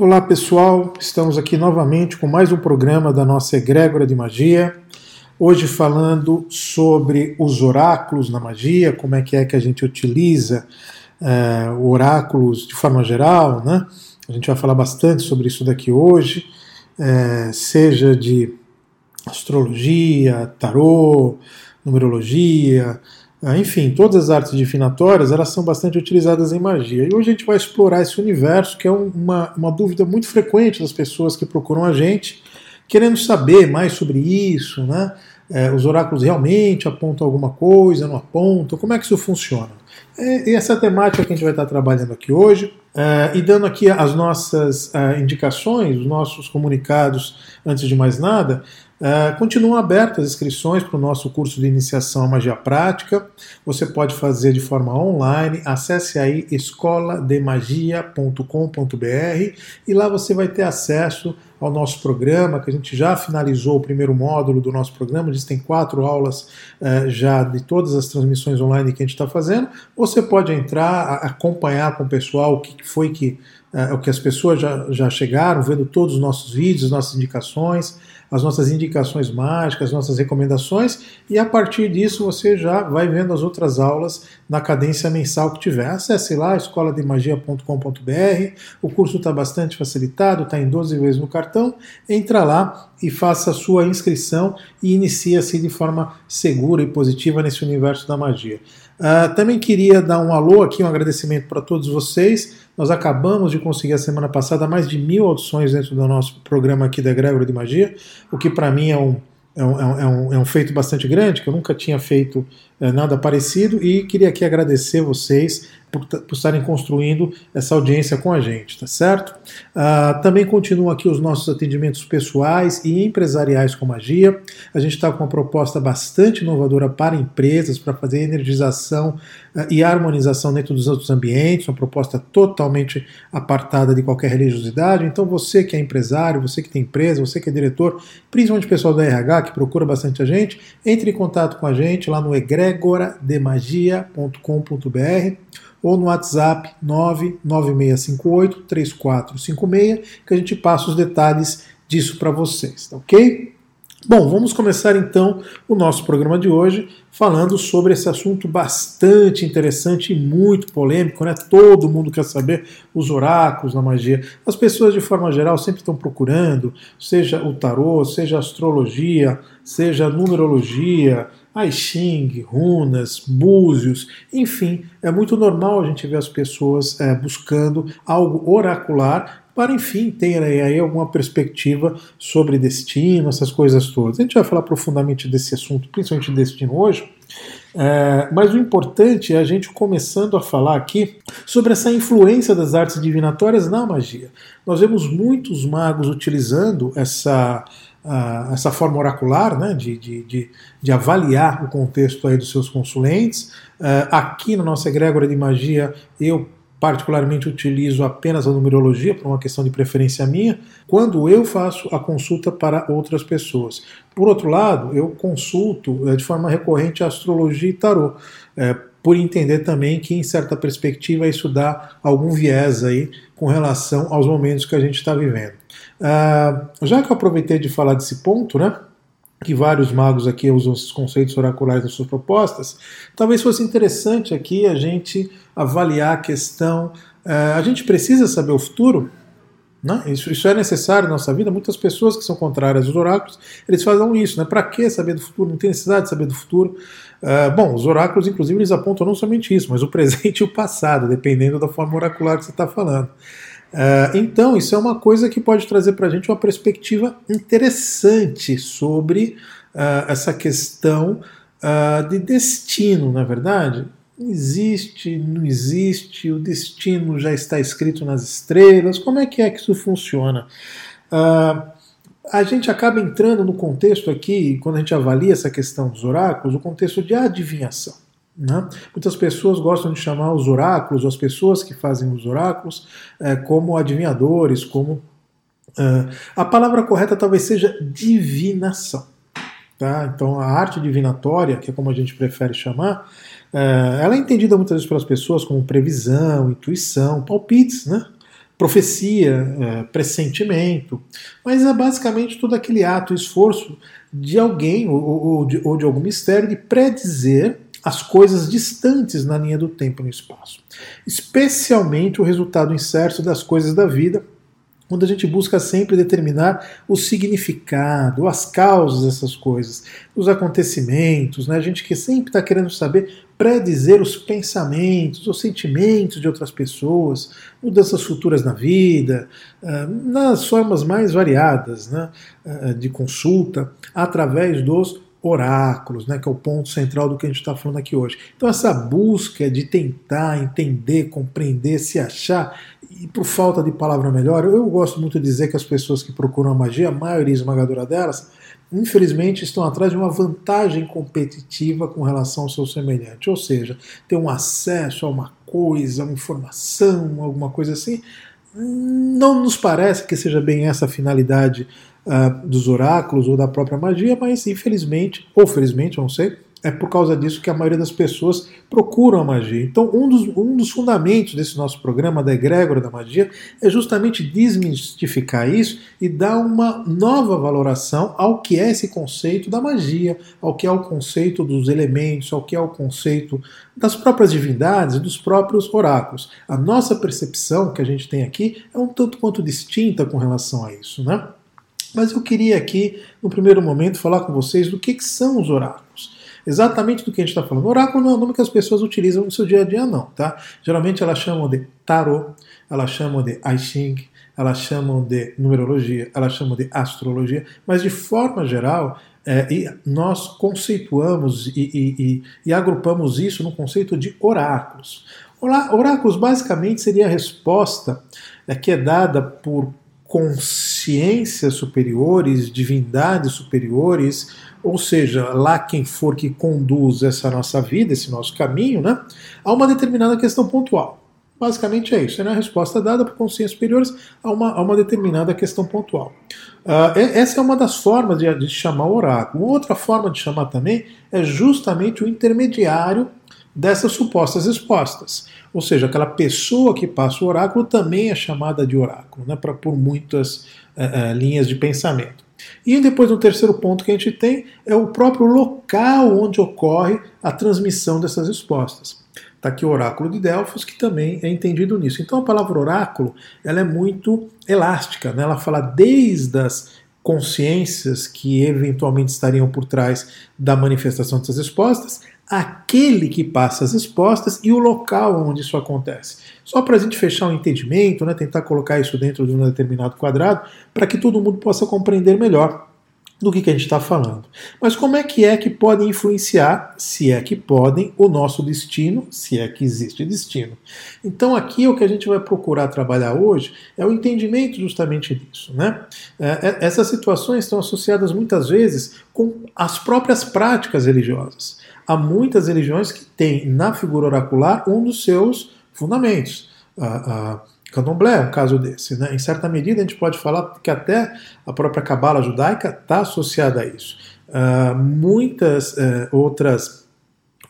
Olá pessoal, estamos aqui novamente com mais um programa da nossa Egrégora de Magia. Hoje falando sobre os oráculos na magia, como é que é que a gente utiliza é, oráculos de forma geral, né? A gente vai falar bastante sobre isso daqui hoje, é, seja de astrologia, tarô, numerologia, enfim, todas as artes divinatórias elas são bastante utilizadas em magia. E hoje a gente vai explorar esse universo, que é uma, uma dúvida muito frequente das pessoas que procuram a gente, querendo saber mais sobre isso, né? É, os oráculos realmente apontam alguma coisa, não apontam? Como é que isso funciona? É, essa é a temática que a gente vai estar trabalhando aqui hoje. É, e dando aqui as nossas é, indicações, os nossos comunicados, antes de mais nada, Uh, continuam abertas as inscrições para o nosso curso de iniciação à magia prática. Você pode fazer de forma online. Acesse aí escolademagia.com.br e lá você vai ter acesso ao nosso programa, que a gente já finalizou o primeiro módulo do nosso programa. Existem quatro aulas uh, já de todas as transmissões online que a gente está fazendo. Você pode entrar, acompanhar com o pessoal o que foi que, uh, o que as pessoas já, já chegaram, vendo todos os nossos vídeos, as nossas indicações as nossas indicações mágicas, as nossas recomendações, e a partir disso você já vai vendo as outras aulas na cadência mensal que tiver. Acesse lá escolademagia.com.br, o curso está bastante facilitado, está em 12 vezes no cartão, entra lá e faça a sua inscrição e inicia-se de forma segura e positiva nesse universo da magia. Uh, também queria dar um alô aqui, um agradecimento para todos vocês. Nós acabamos de conseguir a semana passada mais de mil audições dentro do nosso programa aqui da Grégora de Magia, o que para mim é um, é um, é, um, é um, feito bastante grande, que eu nunca tinha feito é, nada parecido, e queria aqui agradecer vocês por, por, estarem construindo essa audiência com a gente, tá certo? Uh, também continuam aqui os nossos atendimentos pessoais e empresariais com magia. A gente está com uma proposta bastante inovadora para empresas, para fazer energização uh, e harmonização dentro dos outros ambientes, uma proposta totalmente apartada de qualquer religiosidade. Então, você que é empresário, você que tem empresa, você que é diretor, principalmente o pessoal da RH que procura bastante a gente, entre em contato com a gente lá no egregorademagia.com.br ou no WhatsApp 99658 3456, que a gente passa os detalhes disso para vocês, tá ok? Bom, vamos começar então o nosso programa de hoje falando sobre esse assunto bastante interessante e muito polêmico, né? Todo mundo quer saber os oráculos na magia. As pessoas, de forma geral, sempre estão procurando, seja o tarô, seja astrologia, seja numerologia, I Ching, runas, búzios, enfim, é muito normal a gente ver as pessoas é, buscando algo oracular para, enfim, ter aí alguma perspectiva sobre destino, essas coisas todas. A gente vai falar profundamente desse assunto, principalmente destino hoje, é, mas o importante é a gente começando a falar aqui sobre essa influência das artes divinatórias na magia. Nós vemos muitos magos utilizando essa essa forma oracular né, de, de, de, de, avaliar o contexto aí dos seus consulentes. Uh, aqui na nossa egrégora de magia, eu particularmente utilizo apenas a numerologia, por uma questão de preferência minha, quando eu faço a consulta para outras pessoas. Por outro lado, eu consulto eh, de forma recorrente astrologia e tarô, é, por entender também que, em certa perspectiva, isso dá algum viés aí com relação aos momentos que a gente está vivendo. Uh, já que eu aproveitei de falar desse ponto, né? Que vários magos aqui usam esses conceitos oraculares nas suas propostas, talvez fosse interessante aqui a gente avaliar a questão. Uh, a gente precisa saber o futuro? Né? Isso, isso, é necessário na nossa vida. Muitas pessoas que são contrárias aos oráculos, eles fazem isso. Né? Para que saber do futuro? Não tem necessidade de saber do futuro. Uh, bom, os oráculos, inclusive, eles apontam não somente isso, mas o presente e o passado, dependendo da forma oracular que você está falando. Uh, então, isso é uma coisa que pode trazer para a gente uma perspectiva interessante sobre uh, essa questão de destino, na é verdade. Existe, não existe, o destino já está escrito nas estrelas, como é que é que isso funciona? a gente acaba entrando no contexto aqui, quando a gente avalia essa questão dos oráculos, o contexto de adivinhação. Né? Muitas pessoas gostam de chamar os oráculos, as pessoas que fazem os oráculos, é, como adivinhadores, como. Uh, a palavra correta talvez seja divinação. Tá? Então, a arte divinatória, que é como a gente prefere chamar, ela é entendida muitas vezes pelas pessoas como previsão, intuição, palpites, né? profecia, é, pressentimento, mas é basicamente todo aquele ato, esforço de alguém ou, ou, de, ou de algum mistério de predizer as coisas distantes na linha do tempo e no espaço, especialmente o resultado incerto das coisas da vida onde a gente busca sempre determinar o significado, as causas dessas coisas, os acontecimentos, né? a gente que sempre está querendo saber, predizer os pensamentos, os sentimentos de outras pessoas, mudanças futuras na vida, ah, nas formas mais variadas né? Ah, de consulta, através dos oráculos, né, que é o ponto central do que a gente está falando aqui hoje. Então, essa busca de tentar entender, compreender, se achar, e por falta de palavra melhor, eu gosto muito de dizer que as pessoas que procuram a magia, a maioria esmagadora delas, infelizmente estão atrás de uma vantagem competitiva com relação ao seu semelhante, ou seja, ter um acesso a uma coisa, uma informação, alguma coisa assim. Não nos parece que seja bem essa a finalidade uh, dos oráculos ou da própria magia, mas infelizmente, ou felizmente, não sei, é por causa disso que a maioria das pessoas procuram a magia. Então, um dos, um dos fundamentos desse nosso programa, da egrégora da magia, é justamente desmistificar isso e dar uma nova valoração ao que é esse conceito da magia, ao que é o conceito dos elementos, ao que é o conceito das próprias divindades e dos próprios oráculos. A nossa percepção que a gente tem aqui é um tanto quanto distinta com relação a isso, né? Mas eu queria aqui, no primeiro momento, falar com vocês do que, que são os oráculos. Exatamente do que a gente está falando. Oráculo não é o nome que as pessoas utilizam no seu dia a dia, não. Tá? Geralmente elas chamam de tarot, elas chamam de I Ching, elas chamam de numerologia, elas chamam de astrologia, mas de forma geral, é, nós conceituamos e, e, e, e, agrupamos isso no conceito de oráculos. Oráculos basicamente seria a resposta é, que é dada por consciências superiores, divindades superiores, ou seja, lá quem for que conduz essa nossa vida, esse nosso caminho, né, a uma determinada questão pontual. Basicamente é isso, é a resposta dada por consciências superiores a uma, a uma determinada questão pontual. Uh, essa é uma das formas de, de chamar o oráculo. Outra forma de chamar também é justamente o intermediário dessas supostas respostas. Ou seja, aquela pessoa que passa o oráculo também é chamada de oráculo, né, pra, por muitas uh, uh, linhas de pensamento. E depois, o terceiro ponto que a gente tem é o próprio local onde ocorre a transmissão dessas respostas. Está aqui o oráculo de Delfos, que também é entendido nisso. Então, a palavra oráculo ela é muito elástica, né? ela fala desde as consciências que eventualmente estariam por trás da manifestação dessas respostas, aquele que passa as respostas e o local onde isso acontece. Só para a gente fechar o um entendimento, né, tentar colocar isso dentro de um determinado quadrado, para que todo mundo possa compreender melhor do que, que a gente está falando. Mas como é que é que podem influenciar, se é que podem, o nosso destino, se é que existe destino? Então aqui o que a gente vai procurar trabalhar hoje é o entendimento justamente disso. Né? É, é essas situações estão associadas muitas vezes com as próprias práticas religiosas há muitas religiões que têm na figura oracular um dos seus fundamentos. A, a candomblé é um caso desse. Né? Em certa medida, a gente pode falar que até a própria cabala judaica está associada a isso. Uh, muitas uh, outras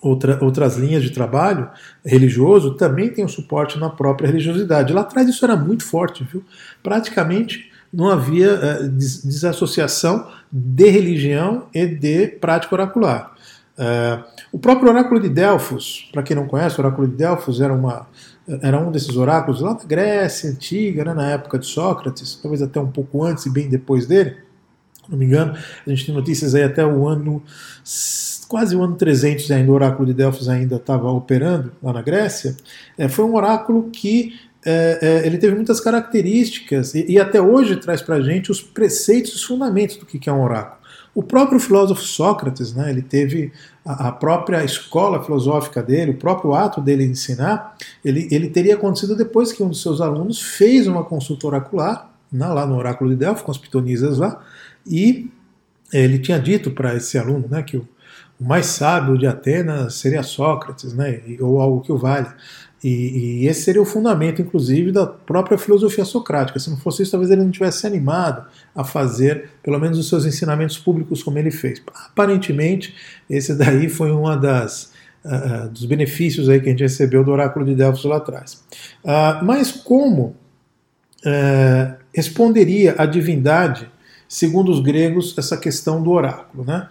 Outra, outras linhas de trabalho religioso também têm um suporte na própria religiosidade. Lá atrás isso era muito forte, viu? Praticamente não havia uh, desassociação de religião e de prática oracular. Uh, o próprio oráculo de Delfos, para quem não conhece, o oráculo de Delfos era, uma, era um desses oráculos lá da Grécia antiga, né, na época de Sócrates, talvez até um pouco antes e bem depois dele. Não me engano, a gente tem notícias aí até o ano, quase o ano 300 ainda, o oráculo de Delfos ainda estava operando lá na Grécia. É, foi um oráculo que é, é, ele teve muitas características e, e até hoje traz para a gente os preceitos, os fundamentos do que é um oráculo. O próprio filósofo Sócrates, né, ele teve a, própria escola filosófica dele, o próprio ato dele ensinar, ele, ele teria acontecido depois que um dos seus alunos fez uma consulta oracular, né, lá no oráculo de Delfos, com as pitonisas lá, e ele tinha dito para esse aluno né, que o, o mais sábio de Atenas seria Sócrates, né, ou algo que o valha. E, e, esse seria o fundamento, inclusive, da própria filosofia socrática. Se não fosse isso, talvez ele não tivesse animado a fazer, pelo menos, os seus ensinamentos públicos como ele fez. Aparentemente, esse daí foi uma das uh, dos benefícios aí que a gente recebeu do oráculo de Delfos lá atrás. Uh, mas como é, responderia à divindade, segundo os gregos, essa questão do oráculo. Né?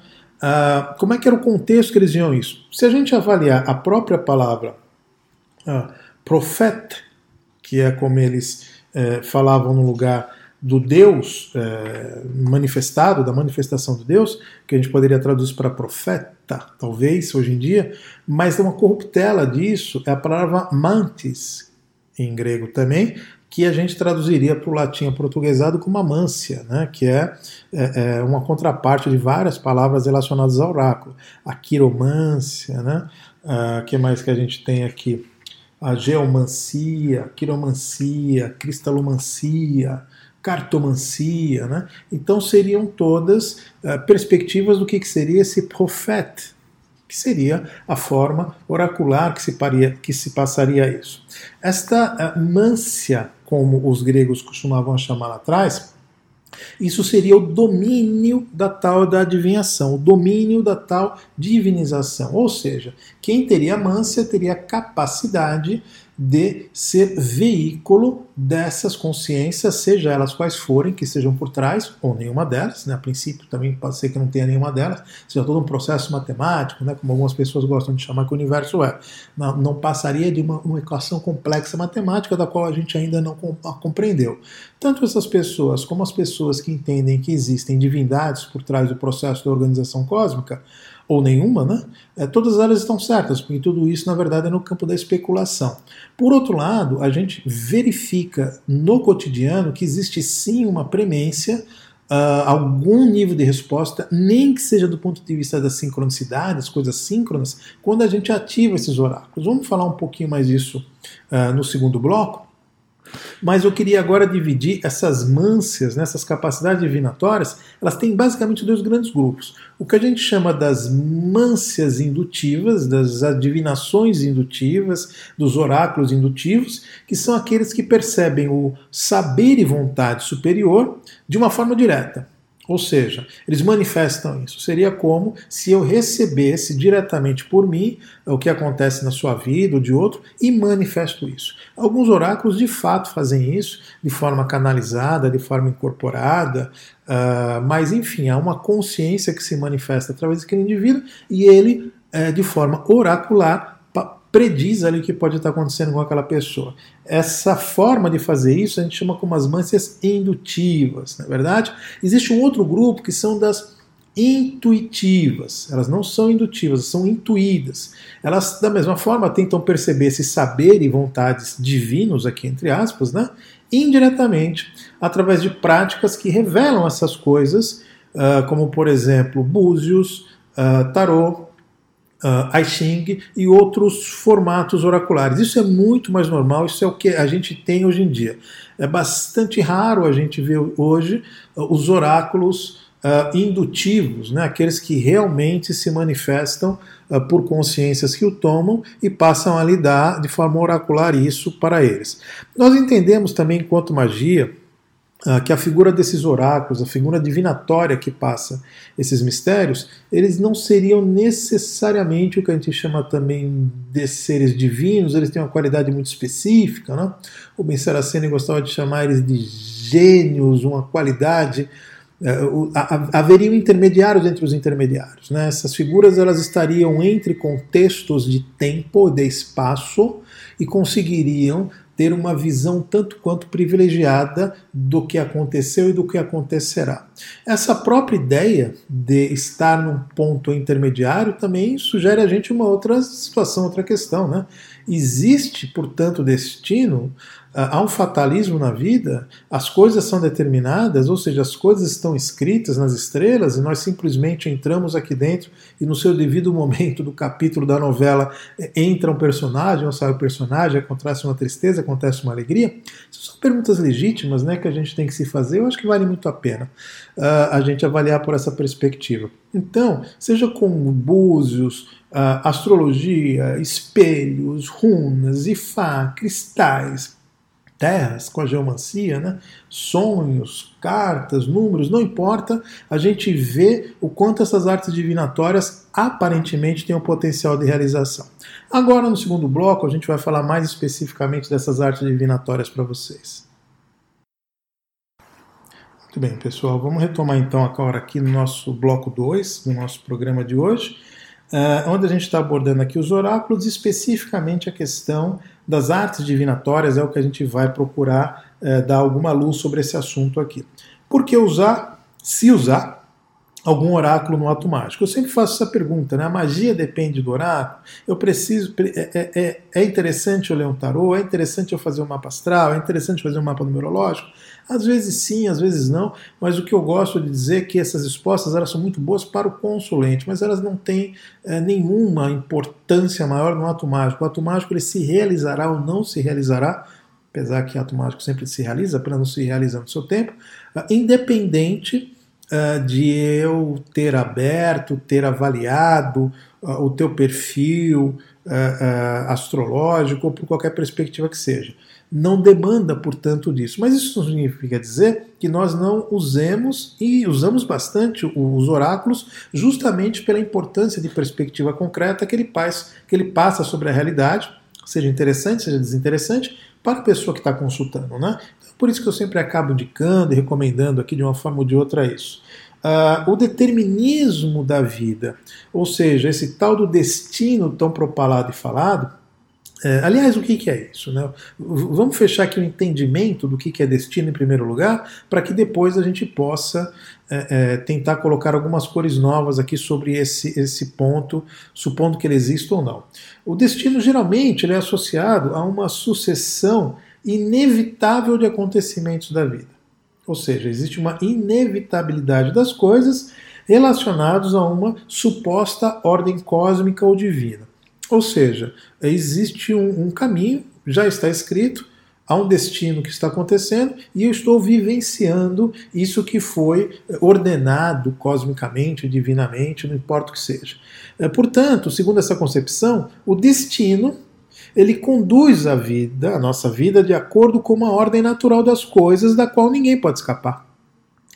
Como é que era o contexto que eles viam isso? Se a gente avaliar a própria palavra ah, profeta, que é como eles é, falavam no lugar do Deus é, manifestado, da manifestação do Deus, que a gente poderia traduzir para profeta, talvez, hoje em dia, mas uma corruptela disso é a palavra mantis, em grego também, que a gente traduziria para o latim portuguesado como amância, né, que é, é, é, uma contraparte de várias palavras relacionadas ao oráculo. A quiromância, né, o uh, que mais que a gente tem aqui? A geomancia, quiromancia, cristalomancia, cartomancia, né? Então seriam todas uh, perspectivas do que, que seria esse profeta, que seria a forma oracular que se, paria, que se passaria isso. Esta uh, mância, como os gregos costumavam chamar atrás, isso seria o domínio da tal da adivinhação, o domínio da tal divinização. Ou seja, quem teria mância teria capacidade de ser veículo dessas consciências, seja elas quais forem, que sejam por trás, ou nenhuma delas, né? a princípio também pode ser que não tenha nenhuma delas, seja todo um processo matemático, né? como algumas pessoas gostam de chamar que o universo é. Não, não passaria de uma, uma, equação complexa matemática da qual a gente ainda não compreendeu. Tanto essas pessoas como as pessoas que entendem que existem divindades por trás do processo da organização cósmica, ou nenhuma, né? É, todas elas estão certas, porque tudo isso, na verdade, é no campo da especulação. Por outro lado, a gente verifica no cotidiano que existe sim uma premência, uh, algum nível de resposta, nem que seja do ponto de vista da sincronicidade, as coisas síncronas, quando a gente ativa esses oráculos. Vamos falar um pouquinho mais disso uh, no segundo bloco. Mas eu queria agora dividir essas mâncias, né, essas capacidades divinatórias, elas têm basicamente dois grandes grupos. O que a gente chama das mâncias indutivas, das adivinações indutivas, dos oráculos indutivos, que são aqueles que percebem o saber e vontade superior de uma forma direta. Ou seja, eles manifestam isso. Seria como se eu recebesse diretamente por mim o que acontece na sua vida ou de outro e manifesto isso. Alguns oráculos de fato fazem isso de forma canalizada, de forma incorporada, uh, mas enfim, há uma consciência que se manifesta através daquele indivíduo e ele, uh, de forma oracular, prediz ali o que pode estar acontecendo com aquela pessoa. Essa forma de fazer isso a gente chama como as mâncias indutivas, não é verdade? Existe um outro grupo que são das intuitivas. Elas não são indutivas, são intuídas. Elas, da mesma forma, tentam perceber esse saber e vontades divinos, aqui entre aspas, né? indiretamente, através de práticas que revelam essas coisas, uh, como, por exemplo, búzios, uh, tarô, uh, I Ching e outros formatos oraculares. Isso é muito mais normal, isso é o que a gente tem hoje em dia. É bastante raro a gente ver hoje uh, os oráculos uh, indutivos, né, aqueles que realmente se manifestam uh, por consciências que o tomam e passam a lidar de forma oracular isso para eles. Nós entendemos também, enquanto magia, ah, que a figura desses oráculos, a figura divinatória que passa esses mistérios, eles não seriam necessariamente o que a gente chama também de seres divinos, eles têm uma qualidade muito específica. Né? O Ben Saraceni gostava de chamar eles de gênios, uma qualidade. Uh, haveriam intermediários entre os intermediários. Né? Essas figuras elas estariam entre contextos de tempo de espaço e conseguiriam ter uma visão tanto quanto privilegiada do que aconteceu e do que acontecerá. Essa própria ideia de estar num ponto intermediário também sugere a gente uma outra situação, outra questão. Né? Existe, portanto, destino há um fatalismo na vida, as coisas são determinadas, ou seja, as coisas estão escritas nas estrelas e nós simplesmente entramos aqui dentro e no seu devido momento do capítulo da novela entra um personagem ou sai o um personagem, acontece uma tristeza, acontece uma alegria. São perguntas legítimas né, que a gente tem que se fazer, eu acho que vale muito a pena uh, a gente avaliar por essa perspectiva. Então, seja com búzios, uh, astrologia, espelhos, runas, ifá, cristais, terras, com a geomancia, né? sonhos, cartas, números, não importa, a gente vê o quanto essas artes divinatórias aparentemente têm o potencial de realização. Agora, no segundo bloco, a gente vai falar mais especificamente dessas artes divinatórias para vocês. Muito bem, pessoal. Vamos retomar então agora aqui no nosso bloco 2, no nosso programa de hoje, uh, onde a gente está abordando aqui os oráculos, especificamente a questão das artes divinatórias, é o que a gente vai procurar uh, dar alguma luz sobre esse assunto aqui. Por que usar, se usar, algum oráculo no ato mágico? Eu sempre faço essa pergunta, né? A magia depende do oráculo? Eu preciso. É, é, é, é interessante eu ler um tarô? É interessante eu fazer um mapa astral? É interessante fazer um mapa numerológico? Às vezes sim, às vezes não, mas o que eu gosto de dizer é que essas respostas elas são muito boas para o consulente, mas elas não têm é, nenhuma importância maior no ato mágico. O ato mágico ele se realizará ou não se realizará, apesar que o ato mágico sempre se realiza, apenas não se realiza no seu tempo, é, independente uh, de eu ter aberto, ter avaliado uh, o teu perfil uh, astrológico ou por qualquer perspectiva que seja. Não demanda, portanto, disso. Mas isso não significa dizer que nós não usemos e usamos bastante os oráculos justamente pela importância de perspectiva concreta que ele, faz, que ele passa sobre a realidade, seja interessante, seja desinteressante, para a pessoa que está consultando. Né? Então, por isso que eu sempre acabo indicando e recomendando aqui de uma forma ou de outra isso. Uh, o determinismo da vida, ou seja, esse tal do destino tão propalado e falado, é, aliás, o que, que, é isso? Né? Vamos fechar aqui o entendimento do que, que é destino em primeiro lugar, para que depois a gente possa é, é, tentar colocar algumas cores novas aqui sobre esse, esse ponto, supondo que ele exista ou não. O destino geralmente ele é associado a uma sucessão inevitável de acontecimentos da vida. Ou seja, existe uma inevitabilidade das coisas relacionados a uma suposta ordem cósmica ou divina. Ou seja, existe um, um caminho, já está escrito, há um destino que está acontecendo e eu estou vivenciando isso que foi ordenado cosmicamente, divinamente, não importa o que seja. É, portanto, segundo essa concepção, o destino ele conduz a vida, a nossa vida, de acordo com uma ordem natural das coisas, da qual ninguém pode escapar.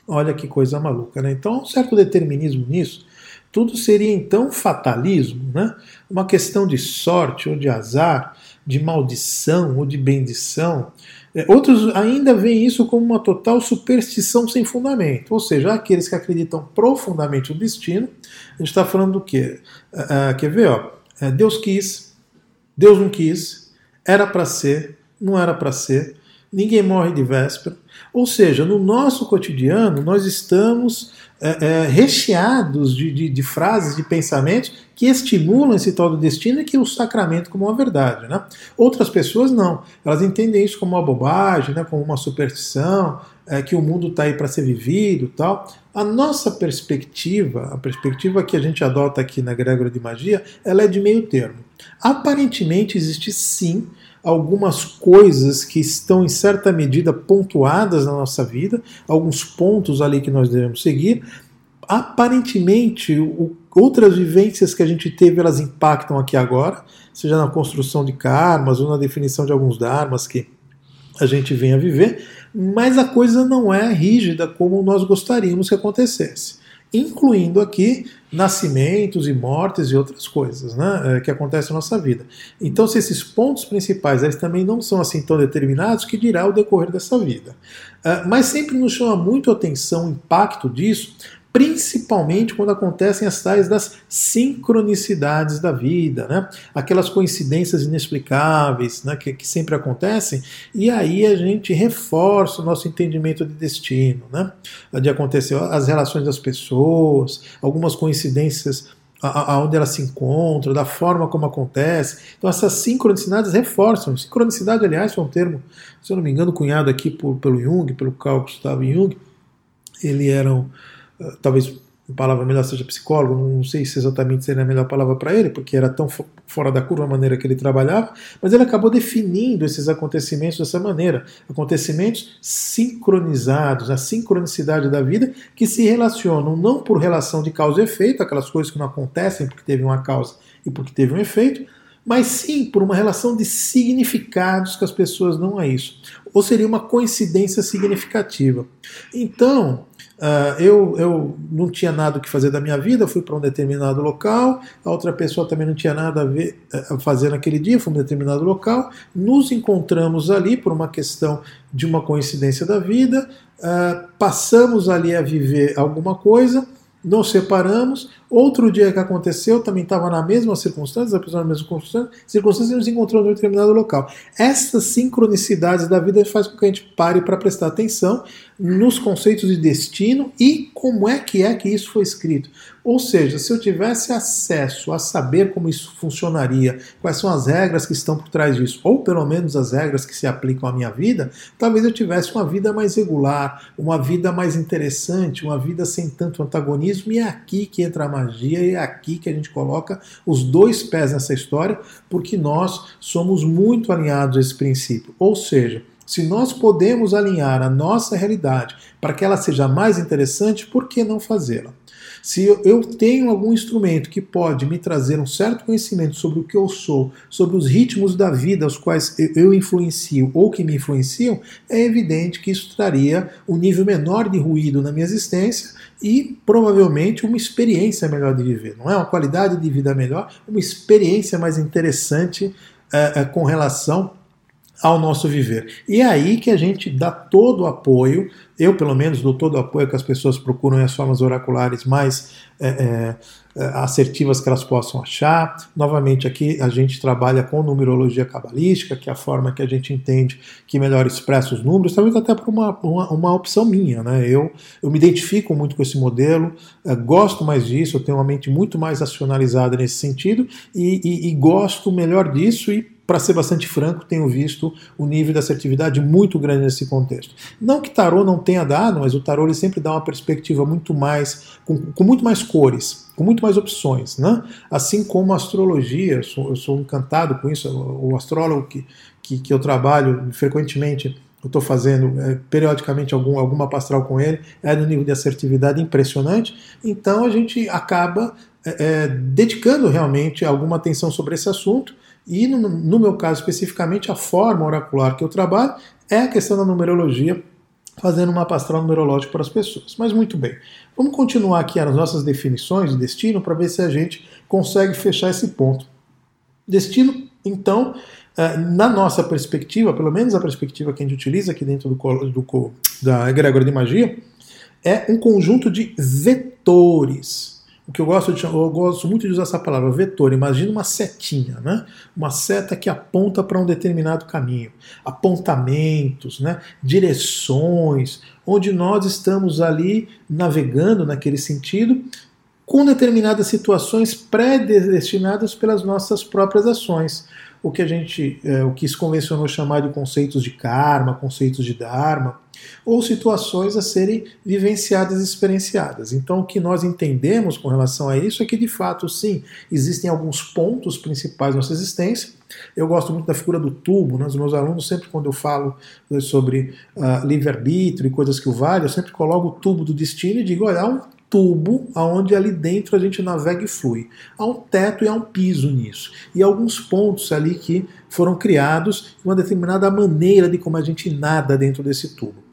Olha que coisa maluca, né? Então, há um certo determinismo nisso. Tudo seria então fatalismo, né? Uma questão de sorte ou de azar, de maldição ou de bendição. É, outros ainda veem isso como uma total superstição sem fundamento, ou seja, aqueles que acreditam profundamente no destino. A gente está falando do quê? Uh, quer ver? Ó, Deus quis, Deus não quis, era para ser, não era para ser, ninguém morre de véspera. Ou seja, no nosso cotidiano, nós estamos é, é, recheados de, de, de, frases, de pensamentos que estimulam esse tal do destino e que o sacramento como uma verdade. Né? Outras pessoas não, elas entendem isso como uma bobagem, né, como uma superstição, é, que o mundo está aí para ser vivido tal. A nossa perspectiva, a perspectiva que a gente adota aqui na Grégora de Magia, ela é de meio termo. Aparentemente existe sim algumas coisas que estão em certa medida pontuadas na nossa vida, alguns pontos ali que nós devemos seguir. Aparentemente, o, outras vivências que a gente teve, elas impactam aqui agora, seja na construção de karmas ou na definição de alguns dharmas que a gente vem a viver, mas a coisa não é rígida como nós gostaríamos que acontecesse incluindo aqui nascimentos e mortes e outras coisas né, é, que acontecem na nossa vida. Então, se esses pontos principais eles também não são assim tão determinados, que dirá o decorrer dessa vida. É, mas sempre nos chama muito a atenção o impacto disso, principalmente quando acontecem as tais das sincronicidades da vida, né? aquelas coincidências inexplicáveis né? que, que, sempre acontecem, e aí a gente reforça o nosso entendimento de destino, né? de acontecer as relações das pessoas, algumas coincidências aonde elas se encontram, da forma como acontece. Então essas sincronicidades reforçam. Sincronicidade, aliás, foi um termo, se eu não me engano, cunhado aqui por, pelo Jung, pelo Carl Gustav Jung. Ele era um, talvez a palavra melhor seja psicólogo, não sei se exatamente seria a melhor palavra para ele, porque era tão fora da curva a maneira que ele trabalhava, mas ele acabou definindo esses acontecimentos dessa maneira, acontecimentos sincronizados, a sincronicidade da vida, que se relacionam não por relação de causa e efeito, aquelas coisas que não acontecem porque teve uma causa e porque teve um efeito, mas sim por uma relação de significados que as pessoas dão a isso. Ou seria uma coincidência significativa. Então, Uh, eu, eu não tinha nada o que fazer da minha vida, fui para um determinado local, a outra pessoa também não tinha nada a, ver, a fazer naquele dia, foi para um determinado local, nos encontramos ali por uma questão de uma coincidência da vida, uh, passamos ali a viver alguma coisa, nos separamos. Outro dia que aconteceu, também estava na mesma circunstância, a pessoa na mesma circunstância, circunstância e nos encontrou em um determinado local. Essas sincronicidades da vida faz com que a gente pare para prestar atenção nos conceitos de destino e como é que é que isso foi escrito. Ou seja, se eu tivesse acesso a saber como isso funcionaria, quais são as regras que estão por trás disso, ou pelo menos as regras que se aplicam à minha vida, talvez eu tivesse uma vida mais regular, uma vida mais interessante, uma vida sem tanto antagonismo. E é aqui que entra a magia, e é aqui que a gente coloca os dois pés nessa história, porque nós somos muito alinhados a esse princípio. Ou seja, se nós podemos alinhar a nossa realidade para que ela seja mais interessante, por que não fazê-la? Se eu tenho algum instrumento que pode me trazer um certo conhecimento sobre o que eu sou, sobre os ritmos da vida aos quais eu influencio ou que me influenciam, é evidente que isso traria um nível menor de ruído na minha existência e provavelmente uma experiência melhor de viver. Não é uma qualidade de vida melhor, uma experiência mais interessante é, é, com relação ao nosso viver. E é aí que a gente dá todo o apoio, eu pelo menos dou todo o apoio que as pessoas procuram as formas oraculares mais é, é, é, assertivas que elas possam achar. Novamente, aqui a gente trabalha com numerologia cabalística, que é a forma que a gente entende que melhor expressa os números, talvez até por uma, uma, uma opção minha. Né? Eu, eu me identifico muito com esse modelo, é, gosto mais disso, eu tenho uma mente muito mais racionalizada nesse sentido e, e, e gosto melhor disso e para ser bastante franco, tenho visto o nível de assertividade muito grande nesse contexto. Não que tarô não tenha dado, mas o tarô ele sempre dá uma perspectiva muito mais, com, com muito mais cores, com muito mais opções, né? Assim como a astrologia, eu sou, eu sou encantado com isso, o, astrólogo que, que, que eu trabalho frequentemente eu estou fazendo é, periodicamente algum, alguma pastral com ele, é um nível de assertividade impressionante, então a gente acaba é, é, dedicando realmente alguma atenção sobre esse assunto e no, no meu caso especificamente, a forma oracular que eu trabalho é a questão da numerologia, fazendo uma pastoral numerológica para as pessoas. Mas muito bem, vamos continuar aqui as nossas definições de destino para ver se a gente consegue fechar esse ponto. Destino, então, eh, na nossa perspectiva, pelo menos a perspectiva que a gente utiliza aqui dentro do, do da egrégora de magia, é um conjunto de vetores o que eu gosto de eu gosto muito de usar essa palavra, vetor. Imagina uma setinha, né? Uma seta que aponta para um determinado caminho, apontamentos, né? Direções, onde nós estamos ali navegando naquele sentido com determinadas situações predestinadas pelas nossas próprias ações o que a gente, é, o que se convencionou chamar de conceitos de karma, conceitos de dharma, ou situações a serem vivenciadas e experienciadas. Então, o que nós entendemos com relação a isso é que, de fato, sim, existem alguns pontos principais da nossa existência. Eu gosto muito da figura do tubo, né? os meus alunos, sempre quando eu falo né, sobre uh, livre-arbítrio e coisas que o vale, eu sempre coloco o tubo do destino e digo: olha, há um tubo aonde ali dentro a gente navega e flui. Há um teto e há um piso nisso. E alguns pontos ali que foram criados, uma determinada maneira de como a gente nada dentro desse tubo.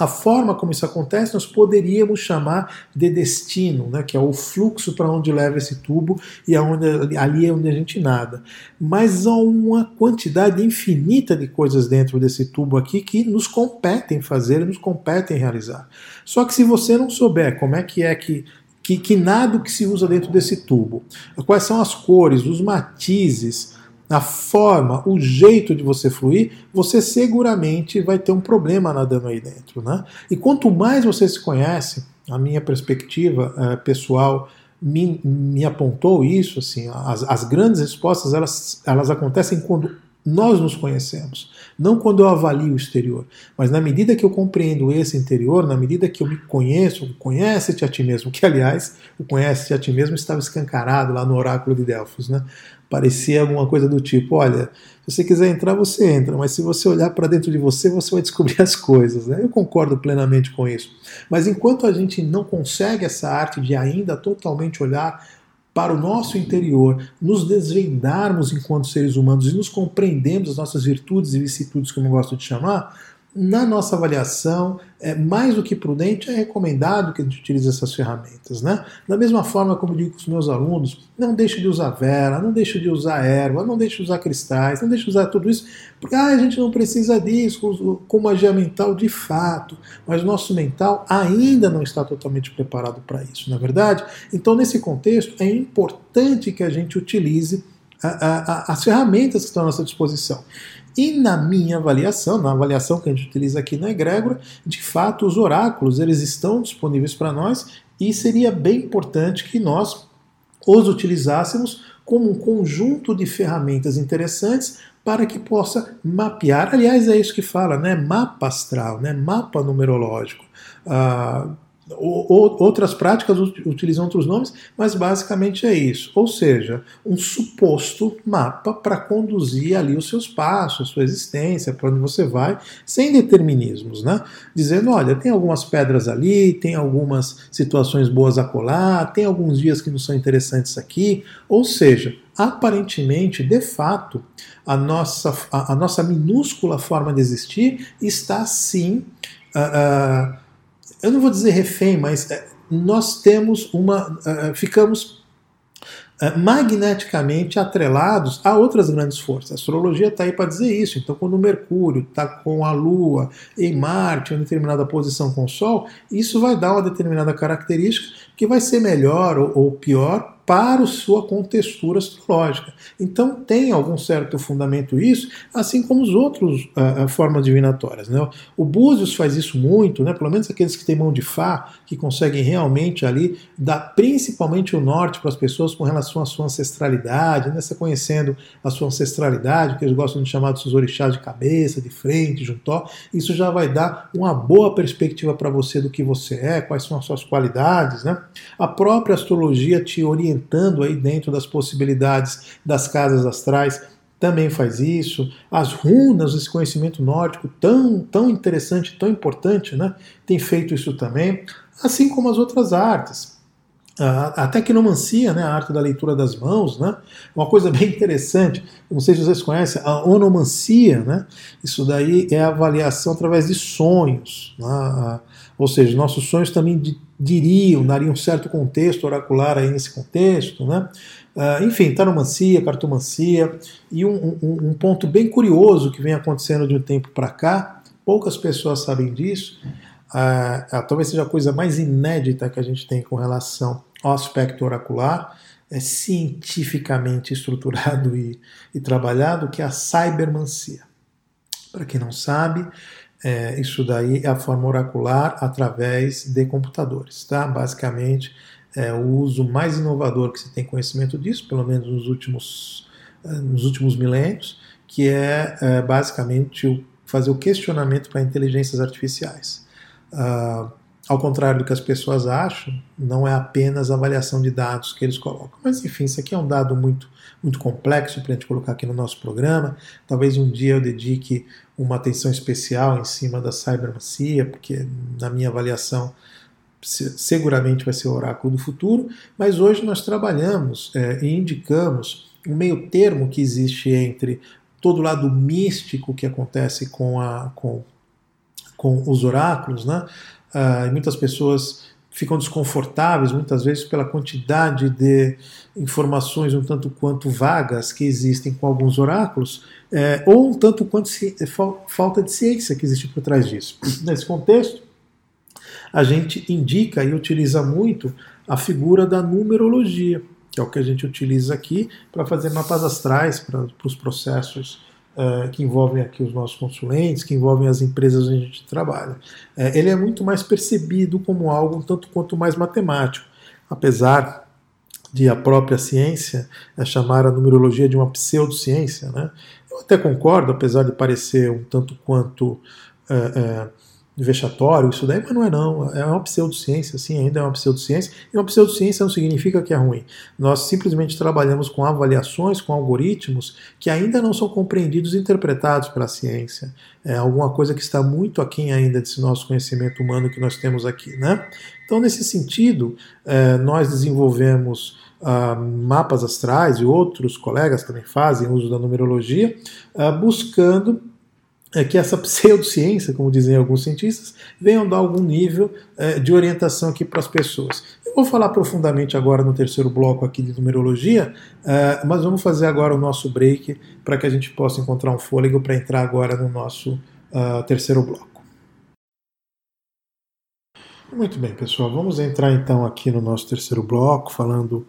A forma como isso acontece nós poderíamos chamar de destino, né, que é o fluxo para onde leva esse tubo e aonde, ali é onde a gente nada. Mas há uma quantidade infinita de coisas dentro desse tubo aqui que nos competem fazer, nos competem realizar. Só que se você não souber como é que é que que, que nada que se usa dentro desse tubo, quais são as cores, os matizes, a forma, o jeito de você fluir, você seguramente vai ter um problema nadando aí dentro. Né? E quanto mais você se conhece, a minha perspectiva é, pessoal me, me, apontou isso, assim, as, as grandes respostas elas, elas acontecem quando nós nos conhecemos, não quando eu avalio o exterior, mas na medida que eu compreendo esse interior, na medida que eu me conheço, conhece-te a ti mesmo, que aliás, o conhece-te a ti mesmo estava escancarado lá no oráculo de Delfos, né? Parecia alguma coisa do tipo, olha, se você quiser entrar, você entra, mas se você olhar para dentro de você, você vai descobrir as coisas, né? Eu concordo plenamente com isso. Mas enquanto a gente não consegue essa arte de ainda totalmente olhar para o nosso interior, nos desvendarmos enquanto seres humanos e nos compreendermos as nossas virtudes e vicissitudes, como eu gosto de chamar, na nossa avaliação, é mais do que prudente, é recomendado que a gente utilize essas ferramentas. Né? Da mesma forma como eu digo com os meus alunos, não deixe de usar vela, não deixe de usar erva, não deixe de usar cristais, não deixe de usar tudo isso, porque ah, a gente não precisa disso com magia mental de fato, mas o nosso mental ainda não está totalmente preparado para isso, não é verdade? Então, nesse contexto, é importante que a gente utilize a, a, as ferramentas que estão à nossa disposição. E na minha avaliação, na avaliação que a gente utiliza aqui na egrégora, de fato os oráculos eles estão disponíveis para nós e seria bem importante que nós os utilizássemos como um conjunto de ferramentas interessantes para que possa mapear. Aliás, é isso que fala, né? Mapa astral, né? Mapa numerológico. Ah, Outras práticas utilizam outros nomes, mas basicamente é isso. Ou seja, um suposto mapa para conduzir ali os seus passos, sua existência, para onde você vai, sem determinismos, né? Dizendo, olha, tem algumas pedras ali, tem algumas situações boas a colar, tem alguns dias que não são interessantes aqui. Ou seja, aparentemente, de fato, a nossa, a, a nossa minúscula forma de existir está sim. Uh, uh, eu não vou dizer refém, mas é, nós temos uma. Uh, ficamos uh, magneticamente atrelados a outras grandes forças. A astrologia está aí para dizer isso. Então, quando Mercúrio está com a Lua em Marte, em determinada posição com o Sol, isso vai dar uma determinada característica que vai ser melhor ou pior para sua contextura astrológica. Então tem algum certo fundamento isso, assim como os outros uh, formas divinatórias. Né? O Búzios faz isso muito, né? pelo menos aqueles que têm mão de Fá, que conseguem realmente ali dar principalmente o norte para as pessoas com relação à sua ancestralidade, né? você conhecendo a sua ancestralidade, que eles gostam de chamar de seus orixás de cabeça, de frente, juntó, isso já vai dar uma boa perspectiva para você do que você é, quais são as suas qualidades. Né? A própria astrologia te orienta aumentando aí dentro das possibilidades das casas astrais, também faz isso. As runas, esse conhecimento nórdico tão, tão interessante, tão importante, né? tem feito isso também, assim como as outras artes. A, tecnomancia, né, a arte da leitura das mãos, né, uma coisa bem interessante, não sei se vocês conhecem, a onomancia, né, isso daí é a avaliação através de sonhos, né, ou seja, nossos sonhos também diriam, dariam um certo contexto oracular aí nesse contexto, né? Uh, enfim, taromancia, cartomancia, e um, um, um, ponto bem curioso que vem acontecendo de um tempo para cá, poucas pessoas sabem disso, talvez seja a coisa mais inédita que a gente tem com relação ao aspecto oracular, é cientificamente estruturado e, e trabalhado, que é a cybermancia. Para quem não sabe, é, isso daí é a forma oracular através de computadores, tá? Basicamente, é o uso mais inovador que se tem conhecimento disso, pelo menos nos últimos, é, nos últimos milênios, que é, é basicamente o, fazer o questionamento para inteligências artificiais. Uh, ao contrário do que as pessoas acham, não é apenas a avaliação de dados que eles colocam. Mas enfim, isso aqui é um dado muito, muito complexo para a gente colocar aqui no nosso programa. Talvez um dia eu dedique uma atenção especial em cima da cybermacia, porque na minha avaliação seguramente vai ser o oráculo do futuro, mas hoje nós trabalhamos é, e indicamos um meio termo que existe entre todo o lado místico que acontece com, a, com, com os oráculos, né? e muitas pessoas ficam desconfortáveis muitas vezes pela quantidade de informações um tanto quanto vagas que existem com alguns oráculos, é, ou um tanto quanto ci falta de ciência que existe por trás disso. Nesse contexto, a gente indica e utiliza muito a figura da numerologia, que é o que a gente utiliza aqui para fazer mapas astrais para os processos uh, que envolvem aqui os nossos consulentes, que envolvem as empresas onde a gente trabalha. Uh, ele é muito mais percebido como algo um tanto quanto mais matemático, apesar de a própria ciência é chamar a numerologia de uma pseudociência. Né? Eu até concordo, apesar de parecer um tanto quanto vexatório isso daí, mas não é não. É uma pseudociência, sim, ainda é uma pseudociência. E uma pseudociência não significa que é ruim. Nós simplesmente trabalhamos com avaliações, com algoritmos que ainda não são compreendidos e interpretados pela ciência. É alguma coisa que está muito aquém ainda desse nosso conhecimento humano que nós temos aqui, né? Então, nesse sentido, é, nós desenvolvemos uh, mapas astrais e outros colegas também fazem uso da numerologia, uh, buscando é que essa pseudociência, como dizem alguns cientistas, venha dar algum nível é, de orientação aqui para as pessoas. Eu vou falar profundamente agora no terceiro bloco aqui de numerologia, é, mas vamos fazer agora o nosso break para que a gente possa encontrar um fôlego para entrar agora no nosso uh, terceiro bloco. Muito bem, pessoal, vamos entrar então aqui no nosso terceiro bloco, falando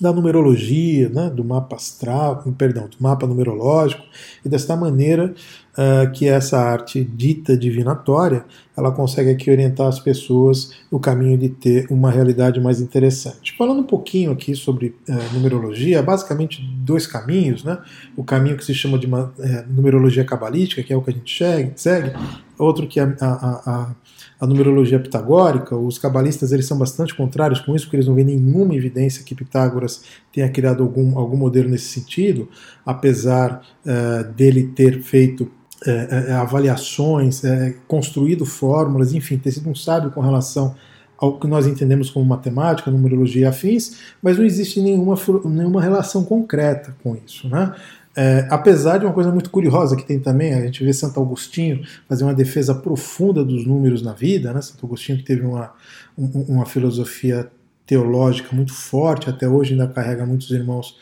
da numerologia, né, do mapa astral, perdão, do mapa numerológico, e desta maneira uh, que essa arte dita divinatória, ela consegue aqui orientar as pessoas no caminho de ter uma realidade mais interessante. Falando um pouquinho aqui sobre uh, numerologia, basicamente dois caminhos, né, o caminho que se chama de uma, uh, numerologia cabalística, que é o que a gente segue, outro que é a, a, a a numerologia pitagórica, os cabalistas eles são bastante contrários com isso, porque eles não veem nenhuma evidência que Pitágoras tenha criado algum, algum modelo nesse sentido, apesar uh, dele ter feito uh, avaliações, uh, construído fórmulas, enfim, ter sido um sábio com relação ao que nós entendemos como matemática, numerologia e afins, mas não existe nenhuma, nenhuma relação concreta com isso. Né? É, apesar de uma coisa muito curiosa que tem também, a gente vê Santo Agostinho fazer uma defesa profunda dos números na vida, né? Santo Agostinho que teve uma, uma filosofia teológica muito forte, até hoje ainda carrega muitos irmãos,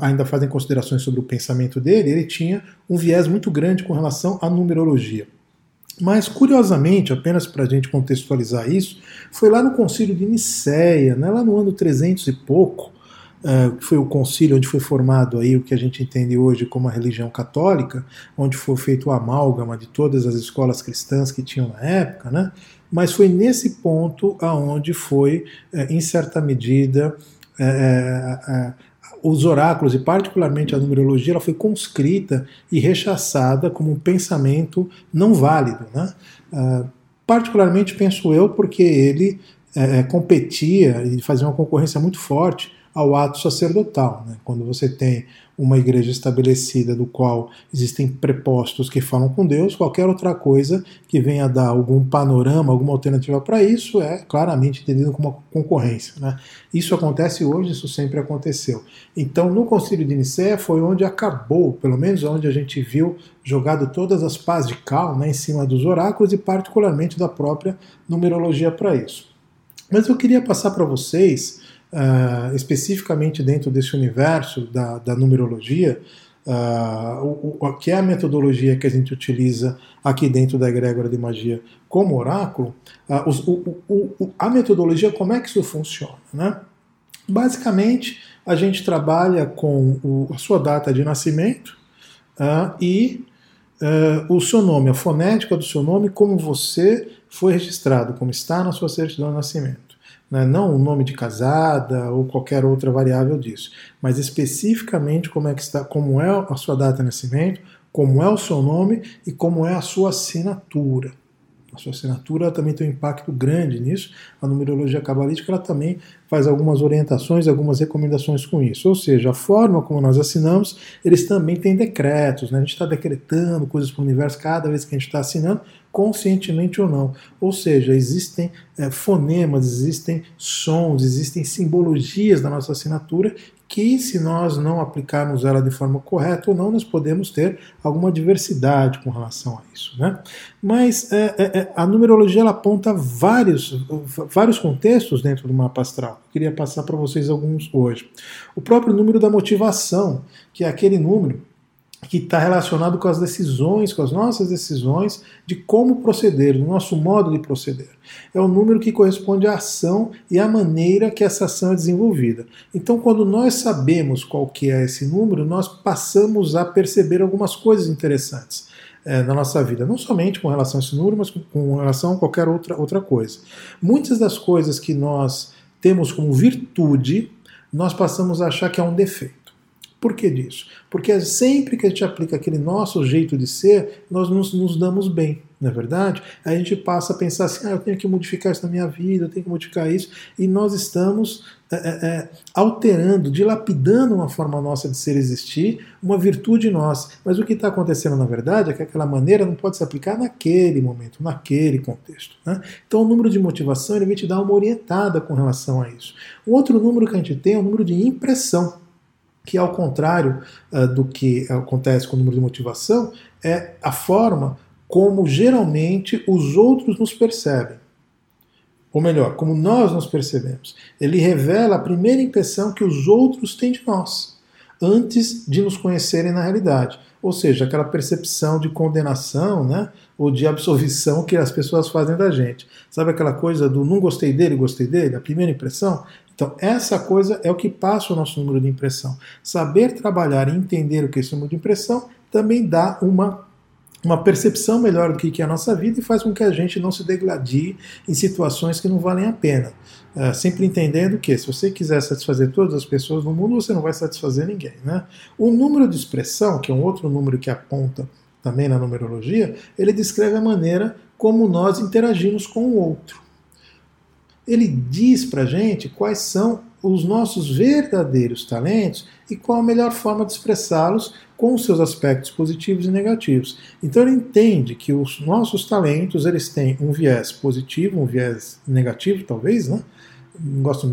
ainda fazem considerações sobre o pensamento dele, ele tinha um viés muito grande com relação à numerologia. Mas, curiosamente, apenas para a gente contextualizar isso, foi lá no concílio de Nicéia, né, lá no ano 300 e pouco, uh, que foi o concílio onde foi formado aí o que a gente entende hoje como a religião católica, onde foi feito o amálgama de todas as escolas cristãs que tinham na época, né? Mas foi nesse ponto aonde foi, uh, em certa medida, uh, os oráculos e particularmente a numerologia ela foi conscrita e rechaçada como um pensamento não válido, né? particularmente penso eu porque ele competia e fazia uma concorrência muito forte ao ato sacerdotal. Né? Quando você tem uma igreja estabelecida do qual existem prepostos que falam com Deus, qualquer outra coisa que venha dar algum panorama, alguma alternativa para isso é claramente entendido como uma concorrência. Né? Isso acontece hoje, isso sempre aconteceu. Então, no Concílio de Nicéia foi onde acabou, pelo menos onde a gente viu jogado todas as pás de cal né, em cima dos oráculos e particularmente da própria numerologia para isso. Mas eu queria passar para vocês uh, especificamente dentro desse universo da, da numerologia, uh, o, o, que é a metodologia que a gente utiliza aqui dentro da egrégora de magia como oráculo, uh, os, o, a metodologia, como é que isso funciona? Né? Basicamente, a gente trabalha com a sua data de nascimento e o seu nome, a fonética do seu nome, como você foi registrado, como está na sua certidão de nascimento né? não o nome de casada ou qualquer outra variável disso, mas especificamente como é que está, como é a sua data de nascimento, como é o seu nome e como é a sua assinatura. A sua assinatura também tem um impacto grande nisso. A numerologia cabalística ela também faz algumas orientações, algumas recomendações com isso. Ou seja, a forma como nós assinamos, eles também têm decretos. Né? A gente está decretando coisas para o universo cada vez que a gente está assinando, conscientemente ou não. Ou seja, existem é, fonemas, existem sons, existem simbologias da nossa assinatura que, se nós não aplicarmos ela de forma correta ou não, nós podemos ter alguma diversidade com relação a isso. Né? Mas é, é, é a numerologia ela aponta vários, vários contextos dentro do mapa astral. Eu queria passar para vocês alguns hoje. O próprio número da motivação, que é aquele número que está relacionado com as decisões, com as nossas decisões de como proceder, do nosso modo de proceder. É o número que corresponde à ação e à maneira que essa ação é desenvolvida. Então, quando nós sabemos qual que é esse número, nós passamos a perceber algumas coisas interessantes é, na nossa vida, não somente com relação a esse número, mas com, relação a qualquer outra, outra coisa. Muitas das coisas que nós temos como virtude, nós passamos a achar que é um defeito. Por que disso? Porque sempre que a gente aplica aquele nosso jeito de ser, nós nos, nos damos bem, não é verdade? A gente passa a pensar assim, ah, eu tenho que modificar isso na minha vida, eu tenho que modificar isso, e nós estamos é, é, é alterando, dilapidando uma forma nossa de ser existir, uma virtude nossa. Mas o que está acontecendo na verdade é que aquela maneira não pode se aplicar naquele momento, naquele contexto. Né? Então o número de motivação ele vai te dar uma orientada com relação a isso. O outro número que a gente tem é o número de impressão que ao contrário uh, do que acontece com o número de motivação, é a forma como geralmente os outros nos percebem. Ou melhor, como nós nos percebemos. Ele revela a primeira impressão que os outros têm de nós, antes de nos conhecerem na realidade. Ou seja, aquela percepção de condenação, né, ou de absolvição que as pessoas fazem da gente. Sabe aquela coisa do não gostei dele, gostei dele, a primeira impressão? Então, essa coisa é o que passa o nosso número de impressão. Saber trabalhar e entender o que é esse número de impressão também dá uma uma percepção melhor do que é a nossa vida e faz com que a gente não se degladie em situações que não valem a pena. Uh, sempre entendendo que se você quiser satisfazer todas as pessoas no mundo, você não vai satisfazer ninguém. Né? O número de expressão, que é um outro número que aponta também na numerologia, ele descreve a maneira como nós interagimos com o outro. Ele diz para gente quais são os nossos verdadeiros talentos e qual a melhor forma de expressá-los com os seus aspectos positivos e negativos. Então ele entende que os nossos talentos eles têm um viés positivo, um viés negativo, talvez, né? Não gosto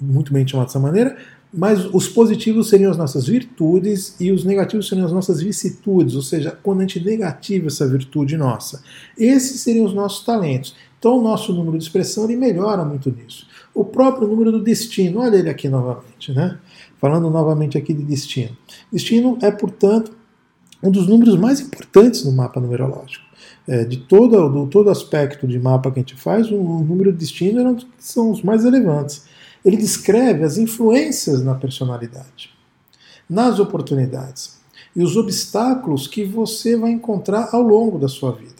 muito bem de chamar dessa maneira, mas os positivos seriam as nossas virtudes e os negativos seriam as nossas vicissitudes, ou seja, quando a gente negativa essa virtude nossa. Esses seriam os nossos talentos. Então o nosso número de expressão ele melhora muito nisso. O próprio número do destino, olha ele aqui novamente, né? Falando novamente aqui de destino. Destino é, portanto, um dos números mais importantes no mapa numerológico. É, de todo, do todo aspecto de mapa que a gente faz, o, o número de destino é um são os mais relevantes. Ele descreve as influências na personalidade, nas oportunidades e os obstáculos que você vai encontrar ao longo da sua vida.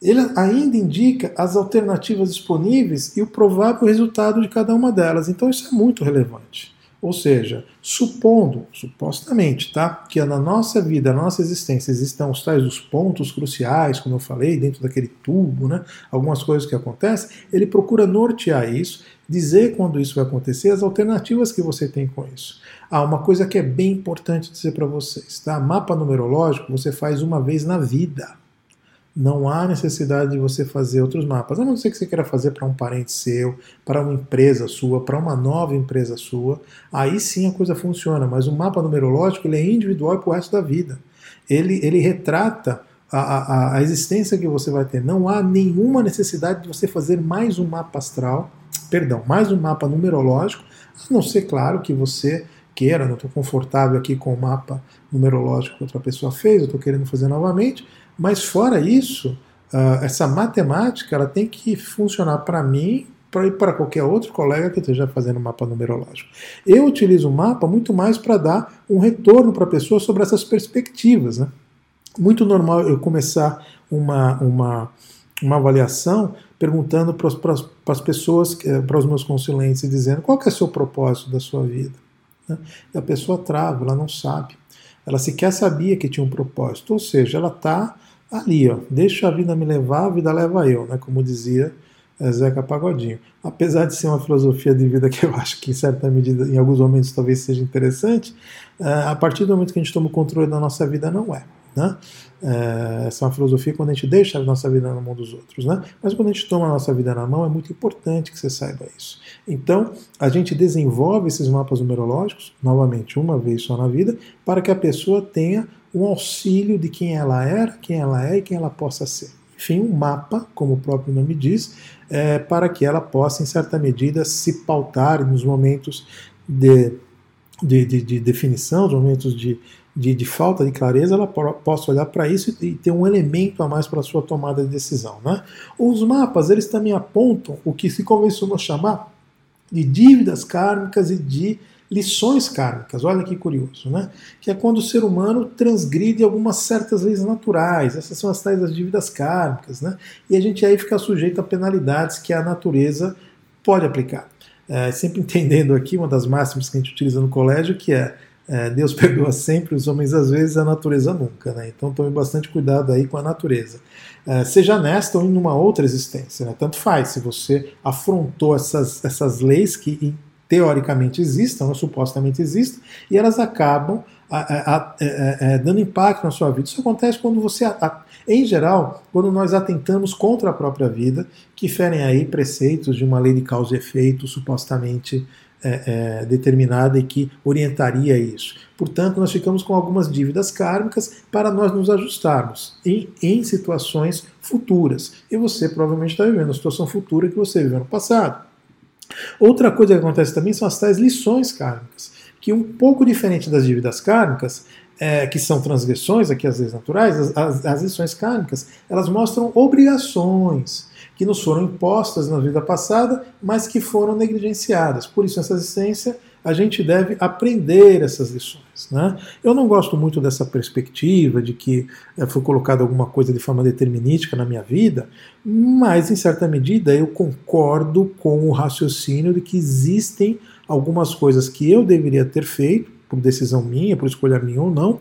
Ele ainda indica as alternativas disponíveis e o provável resultado de cada uma delas. Então isso é muito relevante. Ou seja, supondo, supostamente, tá, que na nossa vida, na nossa existência, existam os tais os pontos cruciais, como eu falei, dentro daquele tubo, né, algumas coisas que acontecem, ele procura nortear isso, dizer quando isso vai acontecer, as alternativas que você tem com isso. Ah, uma coisa que é bem importante dizer para vocês, tá? Mapa numerológico você faz uma vez na vida não há necessidade de você fazer outros mapas. A não ser que você queira fazer para um parente seu, para uma empresa sua, para uma nova empresa sua, aí sim a coisa funciona. Mas o mapa numerológico ele é individual para o resto da vida. Ele, ele retrata a, a, a existência que você vai ter. Não há nenhuma necessidade de você fazer mais um mapa astral, perdão, mais um mapa numerológico, a não ser, claro, que você queira, não estou confortável aqui com o mapa numerológico que outra pessoa fez, eu estou querendo fazer novamente, mas fora isso, uh, essa matemática ela tem que funcionar para mim para ir para qualquer outro colega que esteja fazendo mapa numerológico. Eu utilizo o mapa muito mais para dar um retorno para a pessoa sobre essas perspectivas. Né? Muito normal eu começar uma, uma, uma avaliação perguntando para as pessoas, eh, para os meus consulentes, dizendo qual é o seu propósito da sua vida. Né? E a pessoa trava, ela não sabe. Ela sequer sabia que tinha um propósito, ou seja, ela está ali, ó, deixa a vida me levar, a vida leva eu, né, como dizia eh, Zeca Pagodinho. Apesar de ser uma filosofia de vida que eu acho que em certa medida, em alguns momentos talvez seja interessante, eh, a partir do momento que a gente toma o controle da nossa vida não é. Né? É, essa é uma filosofia quando a gente deixa a nossa vida na mão dos outros. Né? Mas quando a gente toma a nossa vida na mão, é muito importante que você saiba isso. Então, a gente desenvolve esses mapas numerológicos, novamente, uma vez só na vida, para que a pessoa tenha um auxílio de quem ela era, quem ela é e quem ela possa ser. Enfim, um mapa, como o próprio nome diz, é, para que ela possa, em certa medida, se pautar nos momentos de, de, de, de definição, nos momentos de, de, de, falta de clareza, ela possa olhar para isso e ter um elemento a mais para a sua tomada de decisão. Né? Os mapas, eles também apontam o que se convencionou chamar de dívidas kármicas e de lições kármicas. Olha que curioso, né? Que é quando o ser humano transgride algumas certas leis naturais. Essas são as tais das dívidas kármicas, né? E a gente aí fica sujeito a penalidades que a natureza pode aplicar. É, sempre entendendo aqui uma das máximas que a gente utiliza no colégio, que é, é Deus perdoa sempre, os homens às vezes, a natureza nunca. Né? Então tome bastante cuidado aí com a natureza. É, seja nesta ou em uma outra existência. Né? Tanto faz se você afrontou essas, essas leis que teoricamente existam, ou supostamente existam, e elas acabam a, a, a, é, é, dando impacto na sua vida. Isso acontece quando você, em geral, quando nós atentamos contra a própria vida, que ferem aí preceitos de uma lei de causa e efeito supostamente é, é, determinada e que orientaria isso. Portanto, nós ficamos com algumas dívidas kármicas para nós nos ajustarmos em, em situações futuras. E você provavelmente está vivendo a situação futura que você viveu no passado. Outra coisa que acontece também são as tais lições kármicas, que um pouco diferente das dívidas kármicas, é, que são transgressões aqui as leis naturais, as, as, as lições kármicas, elas mostram obrigações que nos foram impostas na vida passada, mas que foram negligenciadas. Por isso, nessa existência, a gente deve aprender essas lições. Né? Eu não gosto muito dessa perspectiva de que é, foi colocada alguma coisa de forma determinística na minha vida, mas, em certa medida, eu concordo com o raciocínio de que existem algumas coisas que eu deveria ter feito por decisão minha, por escolha minha ou não,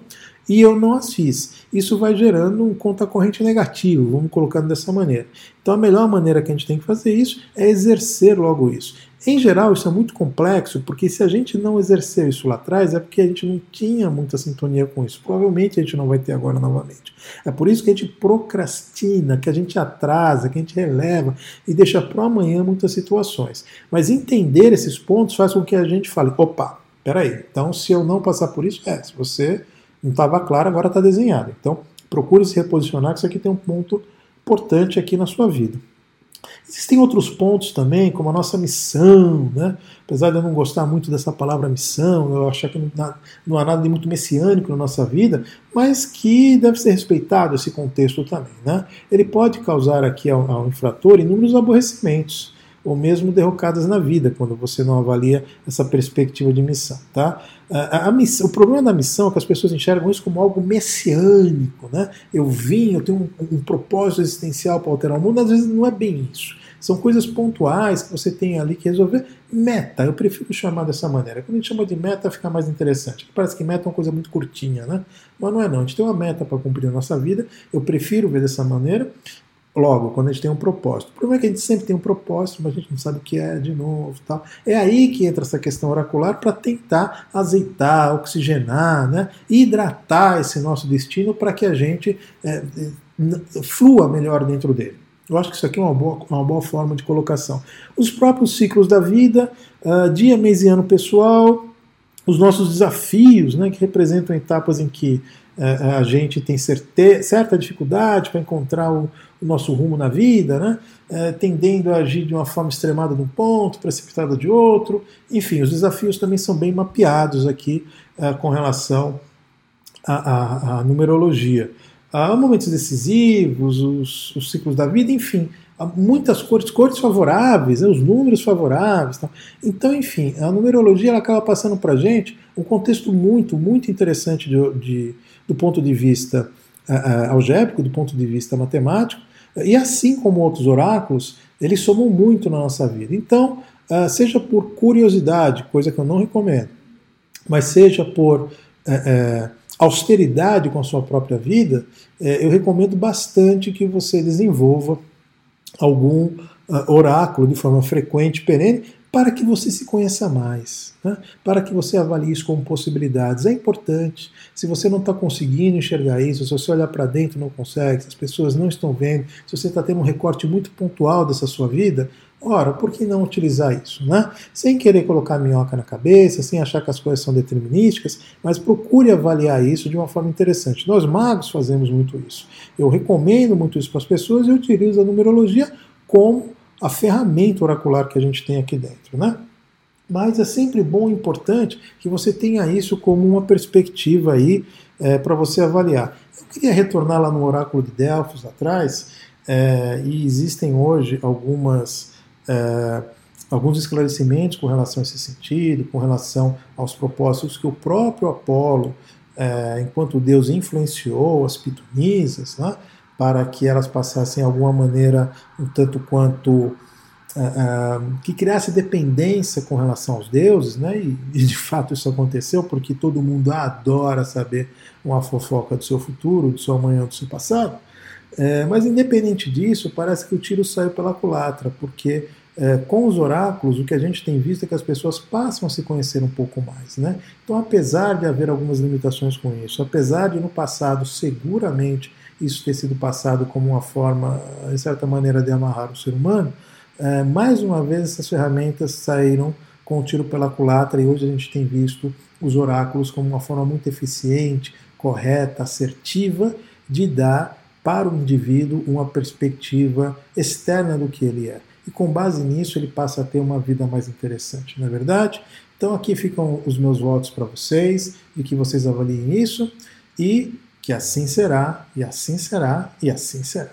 e eu não as fiz. Isso vai gerando um conta corrente negativo, vamos colocando dessa maneira. Então a melhor maneira que a gente tem que fazer isso é exercer logo isso. Em geral, isso é muito complexo, porque se a gente não exerceu isso lá atrás, é porque a gente não tinha muita sintonia com isso. Provavelmente a gente não vai ter agora novamente. É por isso que a gente procrastina, que a gente atrasa, que a gente releva e deixa para amanhã muitas situações. Mas entender esses pontos faz com que a gente fale: opa, peraí, então se eu não passar por isso, é, se você não estava claro, agora está desenhado. Então, procure se reposicionar, que isso aqui tem um ponto importante aqui na sua vida. Existem outros pontos também, como a nossa missão, né? apesar de eu não gostar muito dessa palavra missão, eu achar que não, há nada de muito messiânico na nossa vida, mas que deve ser respeitado esse contexto também. Né? Ele pode causar aqui ao, ao infrator inúmeros aborrecimentos ou mesmo derrocadas na vida, quando você não avalia essa perspectiva de missão. Tá? A, a missão, o problema da missão é que as pessoas enxergam isso como algo messiânico. Né? Eu vim, eu tenho um, um propósito existencial para alterar o mundo, às vezes não é bem isso. São coisas pontuais que você tem ali que resolver. Meta, eu prefiro chamar dessa maneira. Quando a gente chama de meta, fica mais interessante. Parece que meta é uma coisa muito curtinha, né? Mas não é não. A gente tem uma meta para cumprir na nossa vida. Eu prefiro ver dessa maneira. Logo, quando a gente tem um propósito. O problema é que a gente sempre tem um propósito, mas a gente não sabe o que é de novo. Tal. É aí que entra essa questão oracular para tentar azeitar, oxigenar, né? hidratar esse nosso destino para que a gente é, flua melhor dentro dele. Eu acho que isso aqui é uma boa, uma boa forma de colocação. Os próprios ciclos da vida, uh, dia, mês e ano pessoal, os nossos desafios, né, que representam etapas em que a gente tem certa dificuldade para encontrar o, nosso rumo na vida, né, uh, tendendo a agir de uma forma extremada de um ponto, precipitada de outro. Enfim, os desafios também são bem mapeados aqui com relação à, numerologia há momentos decisivos, os, os, ciclos da vida, enfim, há muitas cores, cores favoráveis, né, os números favoráveis. Tá? Então, enfim, a numerologia ela acaba passando para gente um contexto muito, muito interessante de, de do ponto de vista algébrico, do ponto de vista matemático, e assim como outros oráculos, eles somam muito na nossa vida. Então, uh, seja por curiosidade, coisa que eu não recomendo, mas seja por austeridade com a sua própria vida, é, eu recomendo bastante que você desenvolva algum uh, oráculo de forma frequente, perene, para que você se conheça mais, né? para que você avalie isso como possibilidades. É importante. Se você não está conseguindo enxergar isso, se você olhar para dentro não consegue, se as pessoas não estão vendo, se você está tendo um recorte muito pontual dessa sua vida, ora, por que não utilizar isso? Né? Sem querer colocar minhoca na cabeça, sem achar que as coisas são determinísticas, mas procure avaliar isso de uma forma interessante. Nós magos fazemos muito isso. Eu recomendo muito isso para as pessoas e utilizo a numerologia como a ferramenta oracular que a gente tem aqui dentro, né? Mas é sempre bom e importante que você tenha isso como uma perspectiva aí é, para você avaliar. Eu queria retornar lá no oráculo de Delfos atrás, é, e existem hoje algumas é, alguns esclarecimentos com relação a esse sentido, com relação aos propósitos que o próprio Apolo, é, enquanto Deus influenciou as pitonisas, né, para que elas passassem alguma maneira um tanto quanto uh, uh, que criasse dependência com relação aos deuses, né? E, e, de fato isso aconteceu porque todo mundo adora saber uma fofoca do seu futuro, do seu amanhã, do seu passado. É, mas independente disso, parece que o tiro saiu pela culatra, porque é, com os oráculos, o que a gente tem visto é que as pessoas passam a se conhecer um pouco mais. Né? Então, apesar de haver algumas limitações com isso, apesar de no passado seguramente isso ter sido passado como uma forma, em certa maneira, de amarrar o ser humano, é, mais uma vez essas ferramentas saíram com o tiro pela culatra e hoje a gente tem visto os oráculos como uma forma muito eficiente, correta, assertiva de dar para o indivíduo uma perspectiva externa do que ele é. E com base nisso ele passa a ter uma vida mais interessante, não é verdade? Então aqui ficam os meus votos para vocês e que vocês avaliem isso e que assim será, e assim será, e assim será.